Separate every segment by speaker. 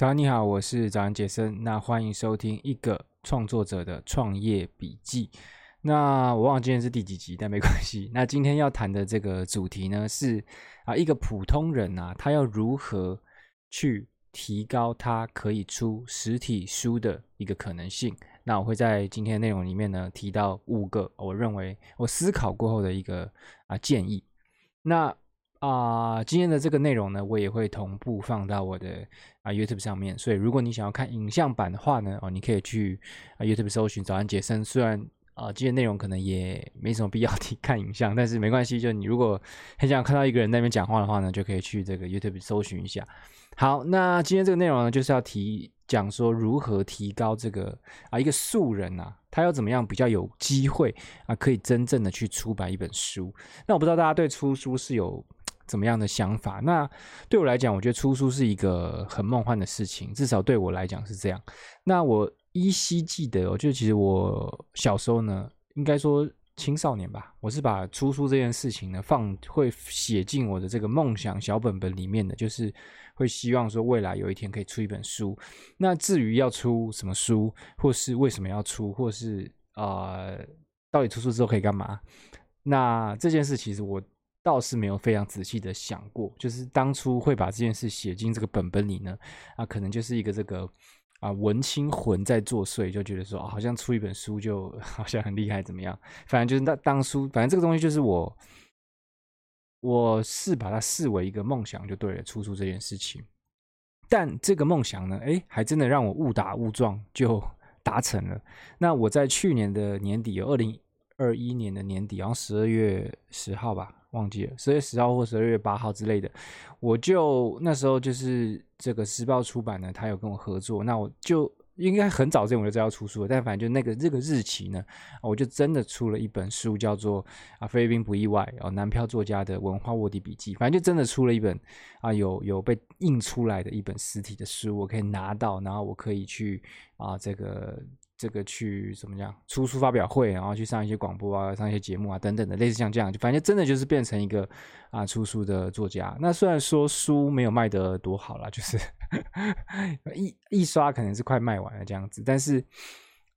Speaker 1: 早安，你好，我是早安杰森。那欢迎收听一个创作者的创业笔记。那我忘了今天是第几集，但没关系。那今天要谈的这个主题呢，是啊，一个普通人啊，他要如何去提高他可以出实体书的一个可能性。那我会在今天的内容里面呢，提到五个我认为我思考过后的一个啊建议。那啊、今天的这个内容呢，我也会同步放到我的啊 YouTube 上面。所以，如果你想要看影像版的话呢，哦，你可以去啊 YouTube 搜寻“早安杰森”。虽然啊、今天内容可能也没什么必要提 看影像，但是没关系。就你如果很想看到一个人在那边讲话的话呢，就可以去这个 YouTube 搜寻一下。好，那今天这个内容呢，就是要提讲说如何提高这个啊一个素人啊，他要怎么样比较有机会啊，可以真正的去出版一本书。那我不知道大家对出书是有。怎么样的想法？那对我来讲，我觉得出书是一个很梦幻的事情，至少对我来讲是这样。那我依稀记得，我觉得其实我小时候呢，应该说青少年吧，我是把出书这件事情呢放会写进我的这个梦想小本本里面的，就是会希望说未来有一天可以出一本书。那至于要出什么书，或是为什么要出，或是啊、呃，到底出书之后可以干嘛？那这件事其实我。倒是没有非常仔细的想过，就是当初会把这件事写进这个本本里呢，啊，可能就是一个这个啊文青魂在作祟，就觉得说，哦，好像出一本书就 好像很厉害，怎么样？反正就是当当初，反正这个东西就是我，我是把它视为一个梦想就对了，出书这件事情。但这个梦想呢，诶，还真的让我误打误撞就 达成了。那我在去年的年底，有二零二一年的年底，然后十二月十号吧。忘记了，十月十号或十二月八号之类的，我就那时候就是这个时报出版呢，他有跟我合作，那我就应该很早之前我就知道要出书了，但反正就那个这个日期呢，我就真的出了一本书，叫做啊菲律宾不意外哦，南漂作家的文化卧底笔记，反正就真的出了一本啊有有被印出来的一本实体的书，我可以拿到，然后我可以去啊这个。这个去怎么样出书发表会，然后去上一些广播啊，上一些节目啊等等的，类似像这样，就反正真的就是变成一个啊出书的作家。那虽然说书没有卖得多好啦，就是 一一刷可能是快卖完了这样子，但是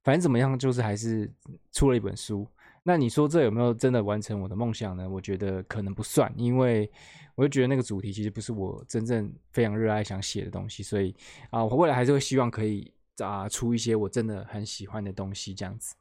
Speaker 1: 反正怎么样，就是还是出了一本书。那你说这有没有真的完成我的梦想呢？我觉得可能不算，因为我就觉得那个主题其实不是我真正非常热爱想写的东西，所以啊，我未来还是会希望可以。啊，出一些我真的很喜欢的东西这样子，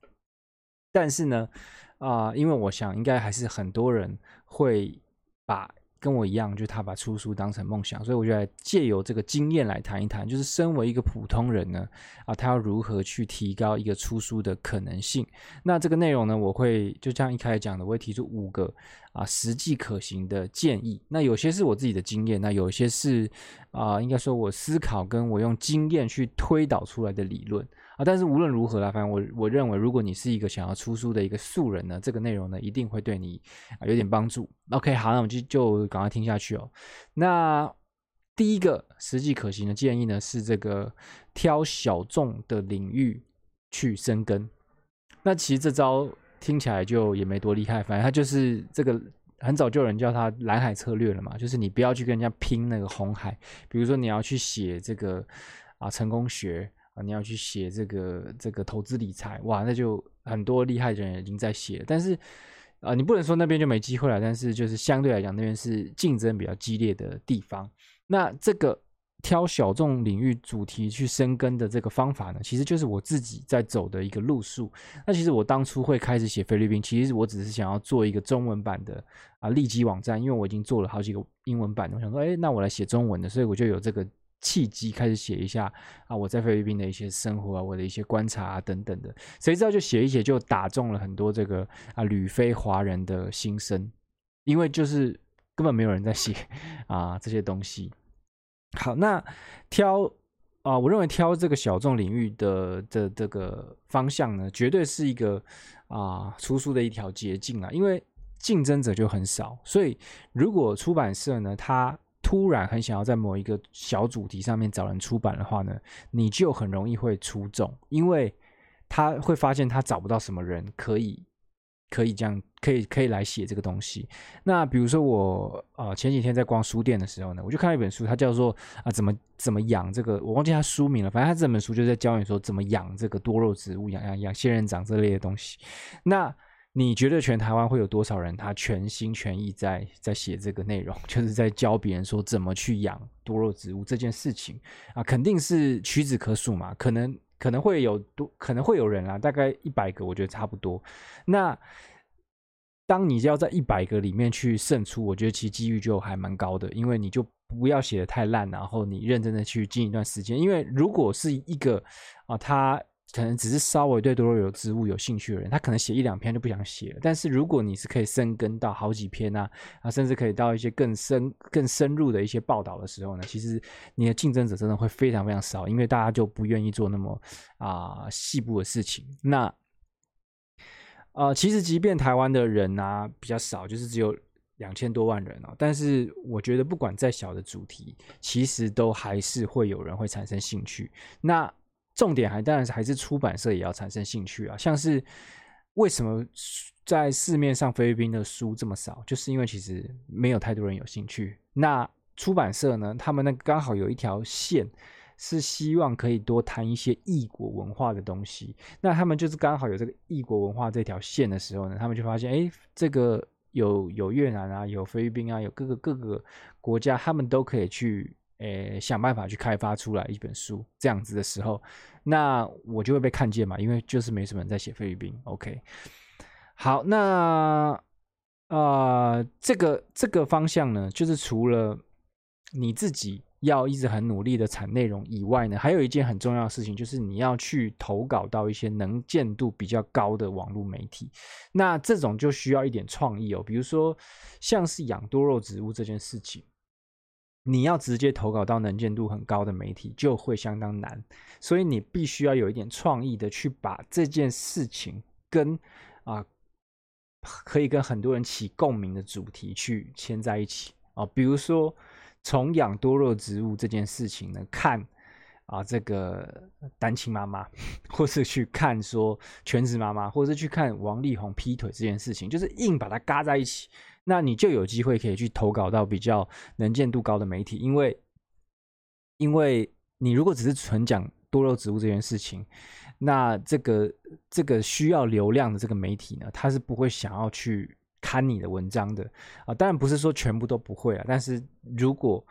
Speaker 1: 但是呢，啊、因为我想应该还是很多人会把。跟我一样，就他把出书当成梦想，所以我就来借由这个经验来谈一谈，就是身为一个普通人呢，啊，他要如何去提高一个出书的可能性？那这个内容呢，我会就像一开始讲的，我会提出五个啊实际可行的建议。那有些是我自己的经验，那有些是啊，应该说我思考跟我用经验去推导出来的理论。啊，但是无论如何啦，反正我我认为，如果你是一个想要出书的一个素人呢，这个内容呢，一定会对你啊有点帮助。OK，好，那我们就就赶快听下去哦。那第一个实际可行的建议呢，是这个挑小众的领域去深耕。那其实这招听起来就也没多厉害，反正它就是这个很早就有人叫它蓝海策略了嘛，就是你不要去跟人家拼那个红海，比如说你要去写这个啊成功学。啊，你要去写这个这个投资理财，哇，那就很多厉害的人已经在写了。但是，啊，你不能说那边就没机会了。但是，就是相对来讲，那边是竞争比较激烈的地方。那这个挑小众领域主题去深耕的这个方法呢，其实就是我自己在走的一个路数。那其实我当初会开始写菲律宾，其实我只是想要做一个中文版的啊利基网站，因为我已经做了好几个英文版，我想说，哎，那我来写中文的，所以我就有这个。契机开始写一下啊，我在菲律宾的一些生活啊，我的一些观察啊等等的，谁知道就写一写就打中了很多这个啊旅非华人的心声，因为就是根本没有人在写啊这些东西。好，那挑啊，我认为挑这个小众领域的的这个方向呢，绝对是一个啊出书的一条捷径啊，因为竞争者就很少，所以如果出版社呢，它突然很想要在某一个小主题上面找人出版的话呢，你就很容易会出众，因为他会发现他找不到什么人可以可以这样，可以可以来写这个东西。那比如说我、呃，前几天在逛书店的时候呢，我就看到一本书，它叫做啊怎么怎么养这个，我忘记它书名了。反正它这本书就在教你说怎么养这个多肉植物，养养养仙人掌这类的东西。那你觉得全台湾会有多少人他全心全意在在写这个内容，就是在教别人说怎么去养多肉植物这件事情啊？肯定是屈指可数嘛，可能。可能会有多，可能会有人啊，大概一百个，我觉得差不多。那当你要在一百个里面去胜出，我觉得其实机遇就还蛮高的，因为你就不要写得太烂，然后你认真的去经营一段时间。因为如果是一个啊，他。可能只是稍微对多肉有植物有兴趣的人，他可能写一两篇就不想写了。但是如果你是可以深耕到好几篇啊，啊，甚至可以到一些更深、更深入的一些报道的时候呢，其实你的竞争者真的会非常非常少，因为大家就不愿意做那么啊细部的事情。那呃，其实即便台湾的人啊比较少，就是只有两千多万人哦，但是我觉得不管再小的主题，其实都还是会有人会产生兴趣。那重点还当然是还是出版社也要产生兴趣啊，像是为什么在市面上菲律宾的书这么少，就是因为其实没有太多人有兴趣。那出版社呢，他们那刚好有一条线是希望可以多谈一些异国文化的东西，那他们就是刚好有这个异国文化这条线的时候呢，他们就发现，哎，这个有有越南啊，有菲律宾啊，有各个各个国家，他们都可以去。诶，想办法去开发出来一本书，这样子的时候，那我就会被看见嘛，因为就是没什么人在写菲律宾。OK，好，那呃，这个这个方向呢，就是除了你自己要一直很努力的产内容以外呢，还有一件很重要的事情，就是你要去投稿到一些能见度比较高的网络媒体。那这种就需要一点创意哦，比如说像是养多肉植物这件事情。你要直接投稿到能见度很高的媒体就会相当难，所以你必须要有一点创意的去把这件事情跟啊可以跟很多人起共鸣的主题去牵在一起啊，比如说从养多肉植物这件事情呢，看啊这个单亲妈妈，或是去看说全职妈妈，或是去看王力宏劈腿这件事情，就是硬把它嘎在一起。那你就有机会可以去投稿到比较能见度高的媒体，因为，因为你如果只是纯讲多肉植物这件事情，那这个这个需要流量的这个媒体呢，他是不会想要去看你的文章的啊。当然不是说全部都不会啊，但是如果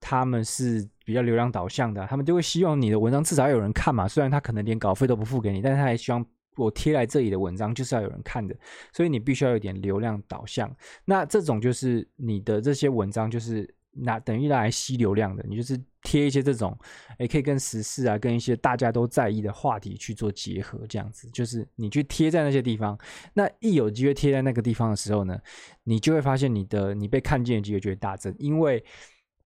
Speaker 1: 他们是比较流量导向的，他们就会希望你的文章至少有人看嘛。虽然他可能连稿费都不付给你，但是他还希望。我贴来这里的文章就是要有人看的，所以你必须要有点流量导向。那这种就是你的这些文章就是拿等于来吸流量的，你就是贴一些这种，也可以跟时事啊，跟一些大家都在意的话题去做结合，这样子就是你去贴在那些地方。那一有机会贴在那个地方的时候呢，你就会发现你的你被看见的机会就会大增，因为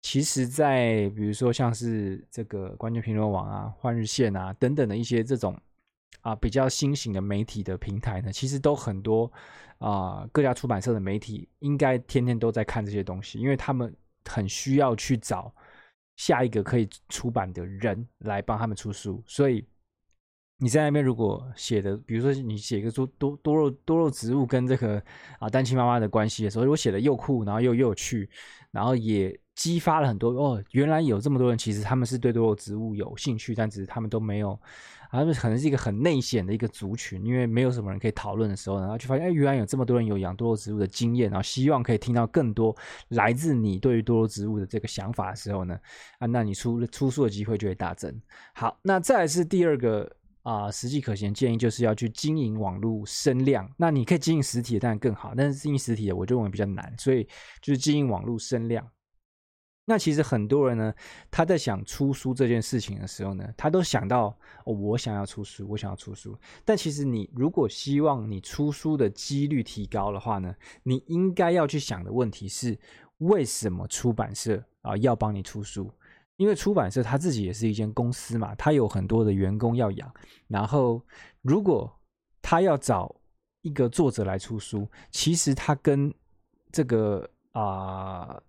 Speaker 1: 其实，在比如说像是这个关键评论网啊、换日线啊等等的一些这种。啊，比较新型的媒体的平台呢，其实都很多啊，各家出版社的媒体应该天天都在看这些东西，因为他们很需要去找下一个可以出版的人来帮他们出书。所以你在那边如果写的，比如说你写一个多多多肉多肉植物跟这个啊单亲妈妈的关系的时候，如果写的又酷，然后又又有趣，然后也激发了很多哦，原来有这么多人其实他们是对多肉植物有兴趣，但只是他们都没有。他们可能是一个很内显的一个族群，因为没有什么人可以讨论的时候，然后就发现，哎，原来有这么多人有养多肉植物的经验，然后希望可以听到更多来自你对于多肉植物的这个想法的时候呢，啊，那你出出书的机会就会大增。好，那再来是第二个啊、实际可行建议就是要去经营网络声量。那你可以经营实体的当然更好，但是经营实体的我就认为比较难，所以就是经营网络声量。那其实很多人呢，他在想出书这件事情的时候呢，他都想到，我想要出书，我想要出书。但其实你如果希望你出书的几率提高的话呢，你应该要去想的问题是，为什么出版社啊要帮你出书？因为出版社他自己也是一间公司嘛，他有很多的员工要养。然后如果他要找一个作者来出书，其实他跟这个啊。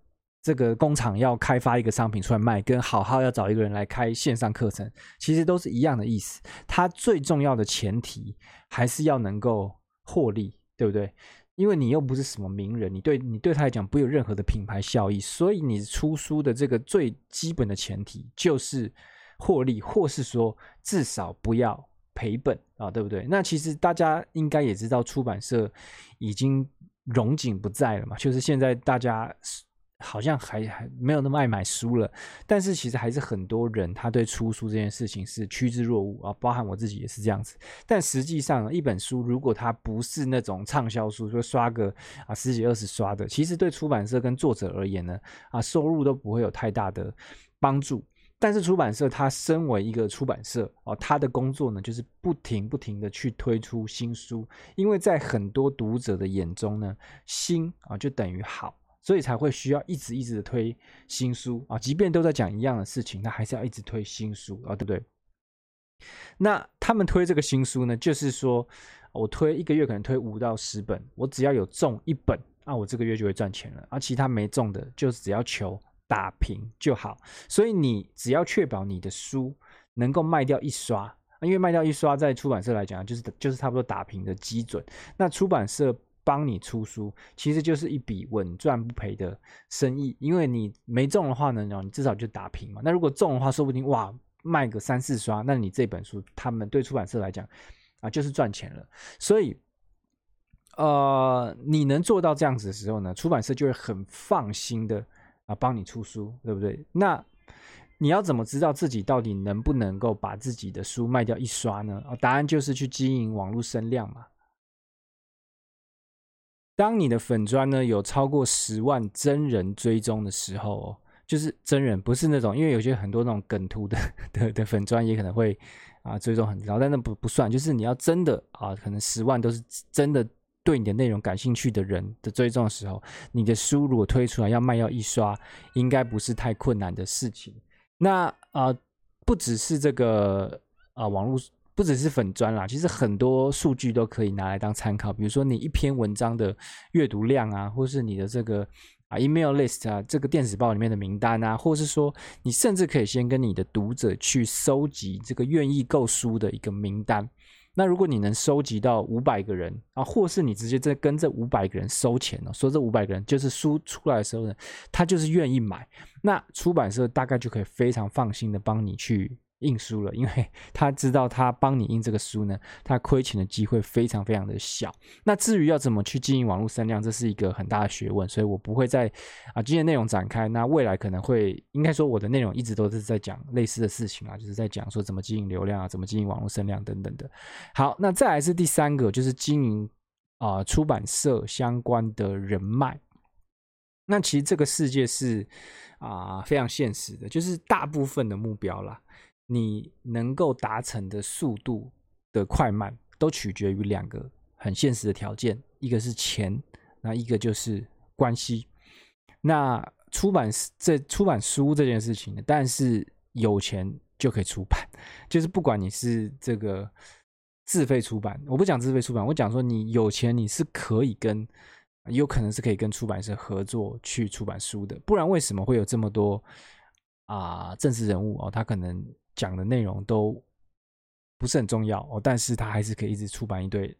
Speaker 1: 这个工厂要开发一个商品出来卖，跟好好要找一个人来开线上课程，其实都是一样的意思。它最重要的前提还是要能够获利，对不对？因为你又不是什么名人，你对你对他来讲不有任何的品牌效益，所以你出书的这个最基本的前提就是获利，或是说至少不要赔本啊，对不对？那其实大家应该也知道，出版社已经荣景不在了嘛，就是现在大家。好像还还没有那么爱买书了，但是其实还是很多人他对出书这件事情是趋之若鹜啊，包含我自己也是这样子。但实际上，一本书如果它不是那种畅销书，说刷个啊十几二十刷的，其实对出版社跟作者而言呢，啊收入都不会有太大的帮助。但是出版社它身为一个出版社哦，它的工作呢就是不停不停的去推出新书，因为在很多读者的眼中呢，新啊就等于好。所以才会需要一直一直的推新书啊，即便都在讲一样的事情，那还是要一直推新书啊，对不对？那他们推这个新书呢，就是说我推一个月可能推五到十本，我只要有中一本，啊，我这个月就会赚钱了，而其他没中的，就是只要求打平就好。所以你只要确保你的书能够卖掉一刷，因为卖掉一刷在出版社来讲，就是就是差不多打平的基准。那出版社。帮你出书，其实就是一笔稳赚不赔的生意，因为你没中的话呢，你至少就打平嘛。那如果中的话，说不定哇，卖个三四刷，那你这本书他们对出版社来讲啊，就是赚钱了。所以，呃，你能做到这样子的时候呢，出版社就会很放心的啊帮你出书，对不对？那你要怎么知道自己到底能不能够把自己的书卖掉一刷呢？答案就是去经营网络声量嘛。当你的粉专呢有超过十万真人追踪的时候哦，就是真人，不是那种，因为有些很多那种梗图的的的粉专也可能会啊追踪很高，但那不不算，就是你要真的啊，可能十万都是真的对你的内容感兴趣的人的追踪的时候，你的书如果推出来要卖要一刷，应该不是太困难的事情。那啊，不只是这个啊网络。不只是粉专啦，其实很多数据都可以拿来当参考。比如说你一篇文章的阅读量啊，或是你的这个啊 email list 啊，这个电子报里面的名单啊，或是说你甚至可以先跟你的读者去收集这个愿意购书的一个名单。那如果你能收集到五百个人啊，或是你直接在跟这五百个人收钱哦，说这五百个人就是书出来的时候呢，他就是愿意买，那出版社大概就可以非常放心的帮你去。印书了，因为 他知道他帮你印这个书呢，他亏钱的机会非常非常的小。那至于要怎么去经营网络声量，这是一个很大的学问，所以我不会在啊今天内容展开。那未来可能会，应该说我的内容一直都是在讲类似的事情啊，就是在讲说怎么经营流量啊，怎么经营网络声量等等的。好，那再来是第三个，就是经营啊、出版社相关的人脉。那其实这个世界是啊、非常现实的，就是大部分的目标啦。你能够达成的速度的快慢，都取决于两个很现实的条件，一个是钱，那一个就是关系。那出版这出版书这件事情呢，但是有钱就可以出版，就是不管你是这个自费出版，我不讲自费出版，我讲说你有钱，你是可以跟，有可能是可以跟出版社合作去出版书的，不然为什么会有这么多啊、呃、政治人物哦，他可能。讲的内容都不是很重要哦，但是他还是可以一直出版一堆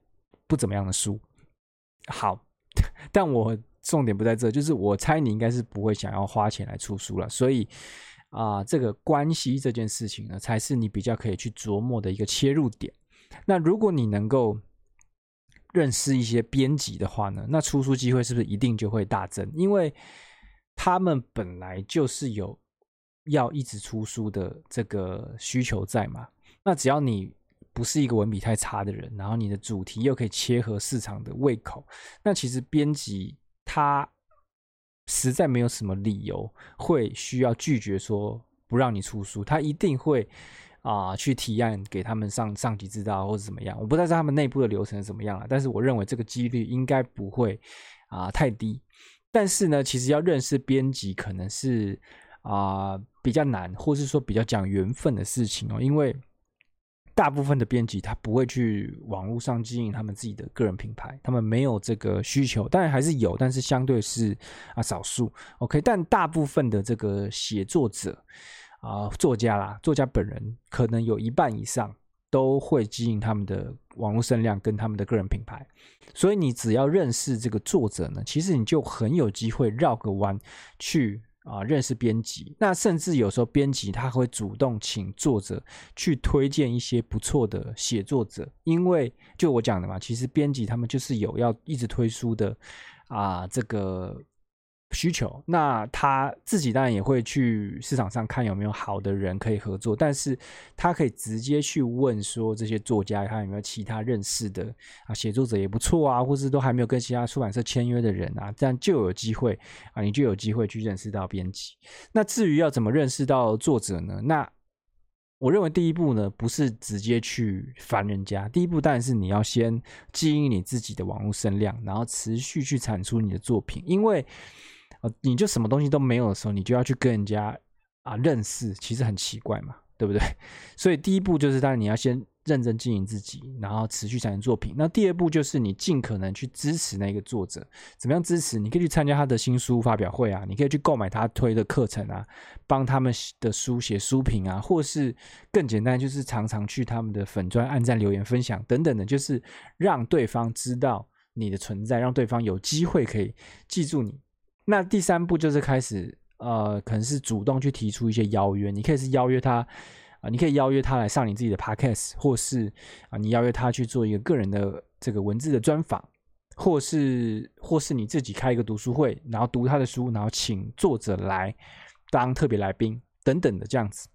Speaker 1: 不怎么样的书。好，但我重点不在这，就是我猜你应该是不会想要花钱来出书了，所以啊、这个关系这件事情呢，才是你比较可以去琢磨的一个切入点。那如果你能够认识一些编辑的话呢，那出书机会是不是一定就会大增？因为他们本来就是有。要一直出书的这个需求在嘛？那只要你不是一个文笔太差的人，然后你的主题又可以切合市场的胃口，那其实编辑他实在没有什么理由会需要拒绝说不让你出书，他一定会啊、去提案给他们上上级知道或者怎么样。我不知道他们内部的流程是怎么样了，但是我认为这个几率应该不会啊、太低。但是呢，其实要认识编辑可能是啊。比较难，或是说比较讲缘分的事情哦，因为大部分的编辑他不会去网络上经营他们自己的个人品牌，他们没有这个需求，当然还是有，但是相对是啊少数。OK，但大部分的这个写作者啊作家啦，作家本人可能有一半以上都会经营他们的网络声量跟他们的个人品牌，所以你只要认识这个作者呢，其实你就很有机会绕个弯去啊认识编辑。那甚至有时候编辑他会主动请作者去推荐一些不错的写作者，因为就我讲的嘛，其实编辑他们就是有要一直推书的啊这个。需求，那他自己当然也会去市场上看有没有好的人可以合作，但是他可以直接去问说，这些作家他有没有其他认识的啊写作者也不错啊，或是都还没有跟其他出版社签约的人啊，这样就有机会啊，你就有机会去认识到编辑。那至于要怎么认识到作者呢？那我认为第一步呢，不是直接去烦人家，第一步当然是你要先经营你自己的网络声量，然后持续去产出你的作品，因为。你就什么东西都没有的时候，你就要去跟人家啊认识，其实很奇怪嘛，对不对？所以第一步就是，当然你要先认真经营自己，然后持续产生作品。那第二步就是你尽可能去支持那个作者，怎么样支持？你可以去参加他的新书发表会啊，你可以去购买他推的课程啊，帮他们的书写书评啊，或是更简单，就是常常去他们的粉专按赞、留言、分享等等的，就是让对方知道你的存在，让对方有机会可以记住你。那第三步就是开始，呃，可能是主动去提出一些邀约。你可以是邀约他，啊、你可以邀约他来上你自己的 podcast，或是啊、你邀约他去做一个个人的这个文字的专访，或是或是你自己开一个读书会，然后读他的书，然后请作者来当特别来宾等等的这样子。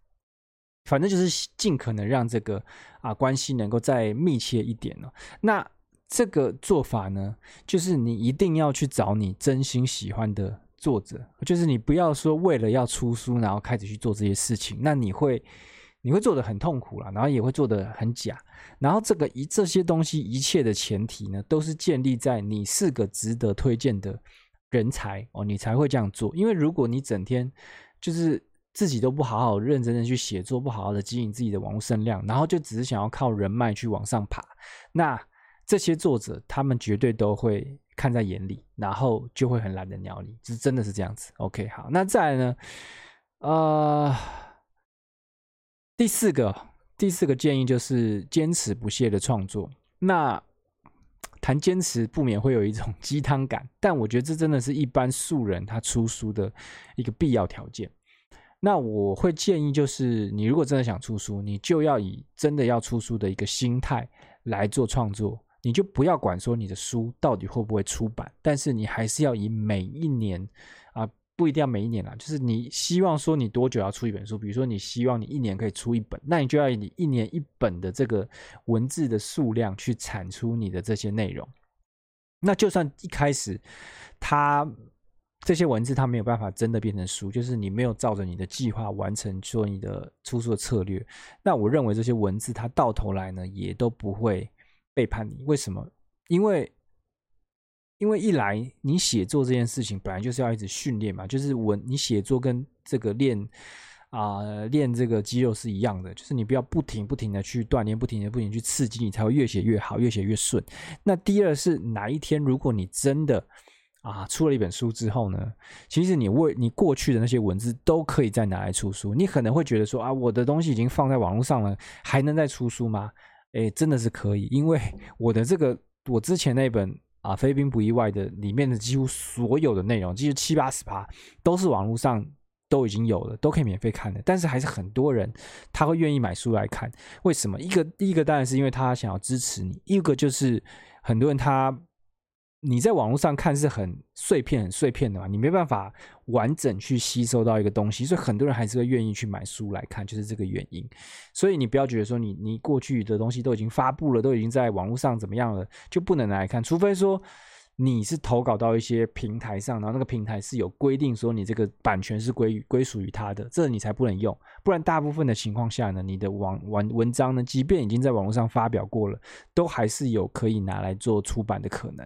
Speaker 1: 反正就是尽可能让这个啊、关系能够再密切一点呢。那。这个做法呢，就是你一定要去找你真心喜欢的作者，就是你不要说为了要出书，然后开始去做这些事情，那你会你会做得很痛苦了，然后也会做得很假。然后这个一这些东西一切的前提呢，都是建立在你是个值得推荐的人才哦，你才会这样做。因为如果你整天就是自己都不好好认真的去写作，不好好的经营自己的网络声量，然后就只是想要靠人脉去往上爬，那。这些作者，他们绝对都会看在眼里，然后就会很懒得鸟你，是真的是这样子。OK，好，那再来呢？呃，第四个，第四个建议就是坚持不懈的创作。那谈坚持，不免会有一种 鸡汤感，但我觉得这真的是一般素人他出书的一个必要条件。那我会建议，就是你如果真的想出书，你就要以真的要出书的一个心态来做创作。你就不要管说你的书到底会不会出版，但是你还是要以每一年啊，不一定要每一年啦，就是你希望说你多久要出一本书，比如说你希望你一年可以出一本，那你就要以你一年一本的这个文字的数量去产出你的这些内容。那就算一开始它这些文字它没有办法真的变成书，就是你没有照着你的计划完成做你的出书的策略，那我认为这些文字它到头来呢也都不会。背叛你？为什么？因为，因为一来你写作这件事情本来就是要一直训练嘛，就是文你写作跟这个练啊、呃、练这个肌肉是一样的，就是你不要不停不停的去锻炼，不停的不停去刺激，你才会越写越好，越写越顺。那第二是哪一天如果你真的啊出了一本书之后呢，其实你为你过去的那些文字都可以再拿来出书。你可能会觉得说啊，我的东西已经放在网络上了，还能再出书吗？哎，真的是可以，因为 我的这个我之前那本啊，非兵不意外的里面的几乎所有的内容，其实七八十趴都是网络上都已经有了，都可以免费看的。但是还是很多人他会愿意买书来看，为什么？一个第一个当然是因为他想要支持你，一个就是很多人他。你在网络上看是很碎片、很碎片的嘛，你没办法完整去吸收到一个东西，所以很多人还是会愿意去买书来看，就是这个原因。所以你不要觉得说你你过去的东西都已经发布了，都已经在网络上怎么样了，就不能来看，除非说。你是投稿到一些平台上，然后那个平台是有规定说你这个版权是归归属于他的，这你才不能用。不然大部分的情况下呢，你的网文文章呢，即便已经在网络上发表过了，都还是有可以拿来做出版的可能。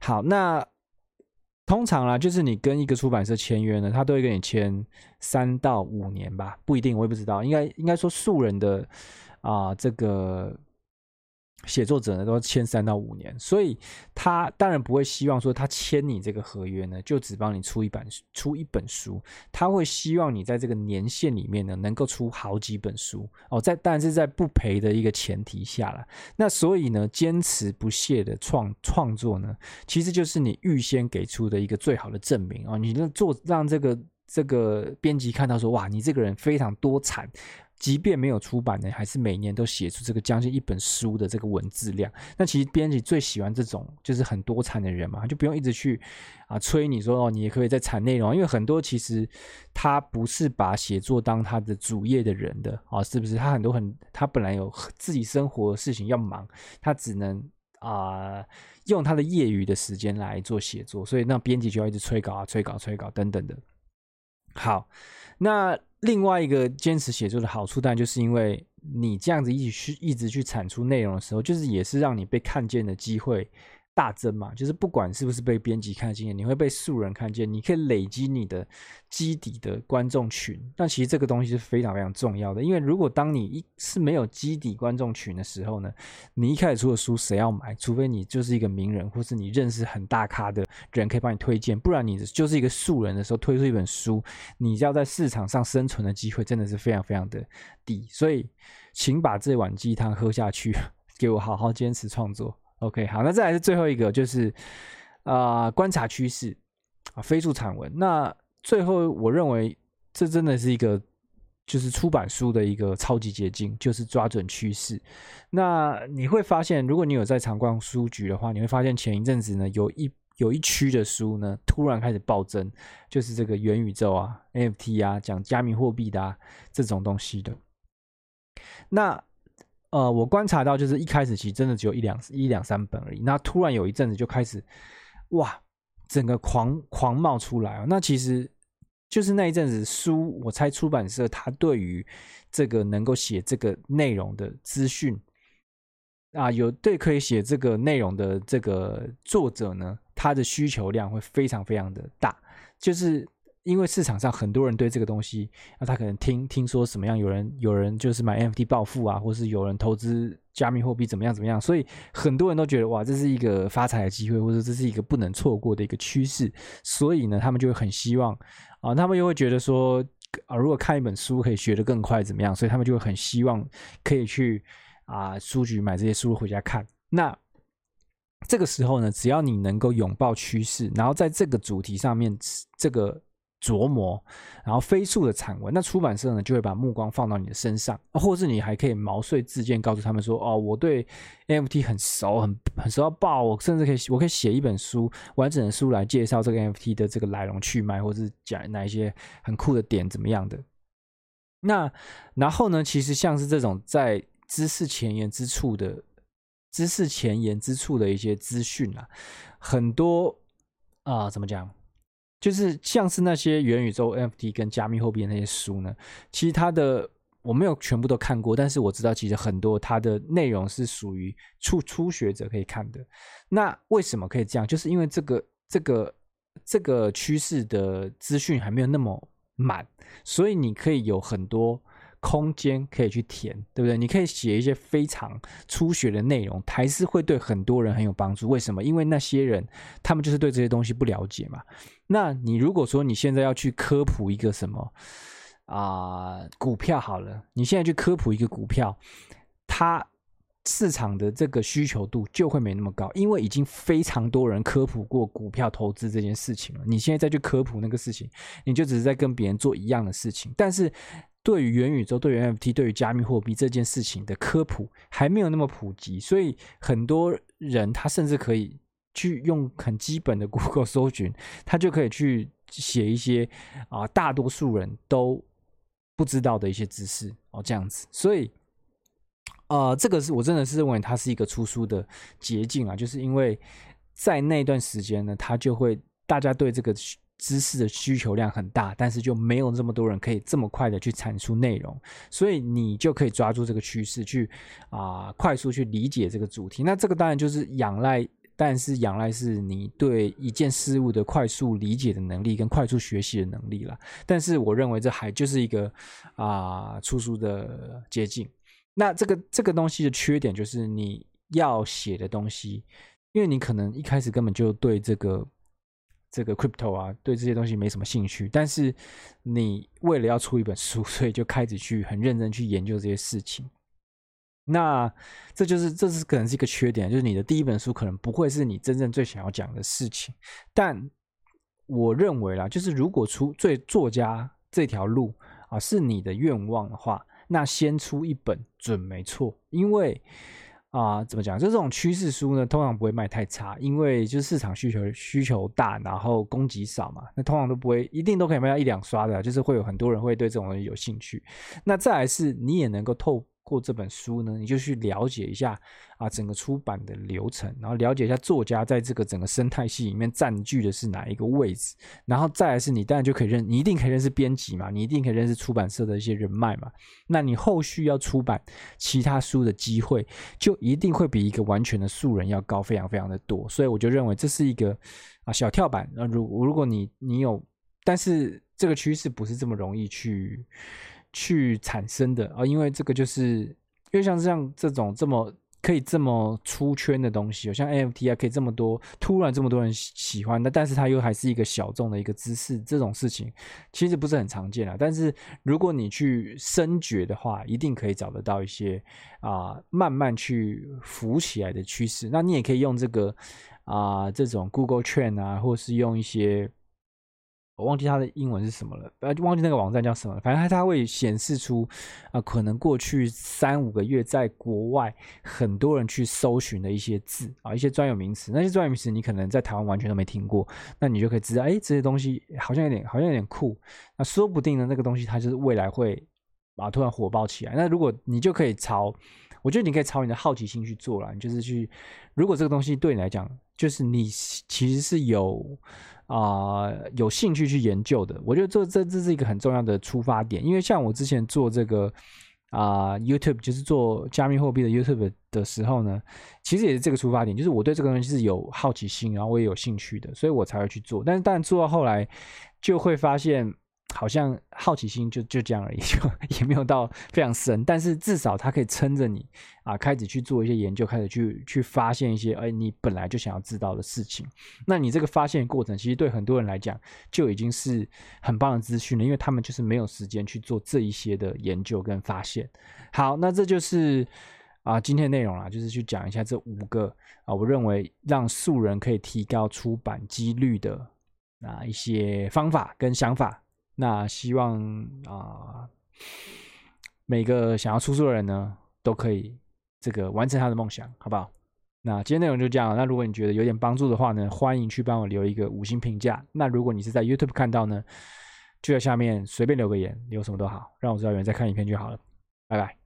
Speaker 1: 好，那通常啦，就是你跟一个出版社签约呢，他都会跟你签三到五年吧，不一定，我也不知道。应该应该说素人的啊、这个写作者呢，都签三到五年，所以他当然不会希望说他签你这个合约呢，就只帮你出一本出一本书，他会希望你在这个年限里面呢，能够出好几本书哦，在但是在不赔的一个前提下了。那所以呢，坚持不懈的创创作呢，其实就是你预先给出的一个最好的证明哦，你的做让这个这个编辑看到说，哇，你这个人非常多产。即便没有出版呢，还是每年都写出这个将近一本书的这个文字量。那其实编辑最喜欢这种就是很多产的人嘛，就不用一直去啊催你说哦，你也可以再产内容。因为很多其实他不是把写作当他的主业的人的啊，是不是？他很多很他本来有自己生活的事情要忙，他只能啊用他的业余的时间来做写作，所以那编辑就要一直催稿啊、催稿、催稿等等的。好，那。另外一个坚持写作的好处，当然就是因为你这样子一直去一直去产出内容的时候，就是也是让你被看见的机会大增嘛，就是不管是不是被编辑看见，你会被素人看见，你可以累积你的基底的观众群。但其实这个东西是非常非常重要的，因为如果当你一是没有基底观众群的时候呢，你一开始出的书谁要买？除非你就是一个名人，或是你认识很大咖的人可以帮你推荐，不然你就是一个素人的时候推出一本书，你要在市场上生存的机会真的是非常非常的低。所以，请把这碗鸡汤喝下去，给我好好坚持创作。OK，好，那再来是最后一个，就是啊、观察趋势啊，飞速产文。那最后，我认为这真的是一个，就是出版书的一个超级捷径，就是抓准趋势。那你会发现，如果你有在常逛书局的话，你会发现前一阵子呢，有一有一区的书呢，突然开始暴增，就是这个元宇宙啊、NFT 啊，讲加密货币的啊这种东西的。那呃，我观察到，就是一开始其实真的只有一两一两三本而已。那突然有一阵子就开始，哇，整个狂狂冒出来啊！那其实就是那一阵子书，我猜出版社他对于这个能够写这个内容的资讯啊，有对可以写这个内容的这个作者呢，他的需求量会非常非常的大，就是。因为市场上很多人对这个东西，那他可能听听说什么样，有人有人就是买 NFT 暴富啊，或是有人投资加密货币怎么样怎么样，所以很多人都觉得哇，这是一个发财的机会，或者这是一个不能错过的一个趋势，所以呢，他们就会很希望啊，他们又会觉得说啊，如果看一本书可以学得更快怎么样，所以他们就会很希望可以去啊书局买这些书回家看。那这个时候呢，只要你能够拥抱趋势，然后在这个主题上面这个。琢磨，然后飞速的产文，那出版社呢就会把目光放到你的身上，或是你还可以毛遂自荐，告诉他们说：“哦，我对 NFT 很熟，很很熟到爆，我甚至可以，我可以写一本书，完整的书来介绍这个 NFT 的这个来龙去脉，或是讲哪一些很酷的点，怎么样的。”那然后呢，其实像是这种在知识前沿之处的知识前沿之处的一些资讯啊，很多啊、怎么讲？就是像是那些元宇宙 NFT 跟加密货币那些书呢，其实它的我没有全部都看过，但是我知道其实很多它的内容是属于初初学者可以看的。那为什么可以这样？就是因为这个这个这个趋势的资讯还没有那么满，所以你可以有很多。空间可以去填，对不对？你可以写一些非常初学的内容，还是会对很多人很有帮助。为什么？因为那些人他们就是对这些东西不了解嘛。那你如果说你现在要去科普一个什么啊、股票好了，你现在去科普一个股票，它市场的这个需求度就会没那么高，因为已经非常多人科普过股票投资这件事情了。你现在再去科普那个事情，你就只是在跟别人做一样的事情，但是。对于元宇宙、对于 NFT、对于加密货币这件事情的科普还没有那么普及，所以很多人他甚至可以去用很基本的 Google 搜寻，他就可以去写一些啊、大多数人都不知道的一些知识哦，这样子。所以，呃，这个是我真的是认为它是一个出书的捷径啊，就是因为在那段时间呢，他就会大家对这个。知识的需求量很大，但是就没有这么多人可以这么快的去产出内容，所以你就可以抓住这个趋势去啊、快速去理解这个主题。那这个当然就是仰赖，但是仰赖是你对一件事物的快速理解的能力跟快速学习的能力了。但是我认为这还就是一个啊、出书的捷径。那这个这个东西的缺点就是你。要写的东西，因为你可能一开始根本就对这个这个 crypto 啊，对这些东西没什么兴趣，但是你为了要出一本书，所以就开始去很认真去研究这些事情。那这就是这是可能是一个缺点，就是你的第一本书可能不会是你真正最想要讲的事情。但我认为啦，就是如果出最作家这条路啊是你的愿望的话，那先出一本准没错。因为啊，怎么讲？就这种趋势书呢，通常不会卖太差，因为就是市场需求需求大，然后供给少嘛，那通常都不会一定都可以卖到一两刷的，就是会有很多人会对这种东西有兴趣。那再来是你也能够透。过这本书呢，你就去了解一下啊，整个出版的流程，然后了解一下作家在这个整个生态系里面占据的是哪一个位置，然后再来是你当然就可以认，你一定可以认识编辑嘛，你一定可以认识出版社的一些人脉嘛，那你后续要出版其他书的机会，就一定会比一个完全的素人要高非常非常的多，所以我就认为这是一个啊小跳板，那如如果你你有，但是这个趋势不是这么容易去。去产生的啊，因为这个就是因为像像这种这么可以这么出圈的东西，像 NFT 啊，可以这么多突然这么多人喜欢，那但是它又还是一个小众的一个知识，这种事情其实不是很常见啊。但是如果你去深掘的话，一定可以找得到一些啊慢慢去浮起来的趋势。那你也可以用这个啊这种 Google Trend 啊，或是用一些。我忘记它的英文是什么了，呃，忘记那个网站叫什么。反正它它会显示出，啊、可能过去三五个月在国外很多人去搜寻的一些字啊，一些专有名词。那些专有名词你可能在台湾完全都没听过，那你就可以知道，哎，这些东西好像有点，好像有点酷。那说不定呢，那个东西它就是未来会啊突然火爆起来。那如果你就可以朝，我觉得你可以朝你的好奇心去做了，你就是去，如果这个东西对你来讲，就是你其实是有。啊、有兴趣去研究的，我觉得这这这是一个很重要的出发点。因为像我之前做这个啊、YouTube，就是做加密货币的 YouTube 的时候呢，其实也是这个出发点，就是我对这个东西是有好奇心，然后我也有兴趣的，所以我才会去做。但是，但做到后来就会发现。好像好奇心就就这样而已，就也没有到非常深，但是至少它可以撑着你啊，开始去做一些研究，开始去去发现一些哎，你本来就想要知道的事情。那你这个发现过程，其实对很多人来讲就已经是很棒的资讯了，因为他们就是没有时间去做这一些的研究跟发现。好，那这就是啊今天内容啦，就是去讲一下这五个啊，我认为让素人可以提高出版几率的啊一些方法跟想法。那希望啊、每个想要出书的人呢，都可以这个完成他的梦想，好不好？那今天内容就这样。那如果你觉得有点帮助的话呢，欢迎去帮我留一个五星评价。那如果你是在 YouTube 看到呢，就在下面随便留个言，留什么都好，让我知道有人在看影片就好了。拜拜。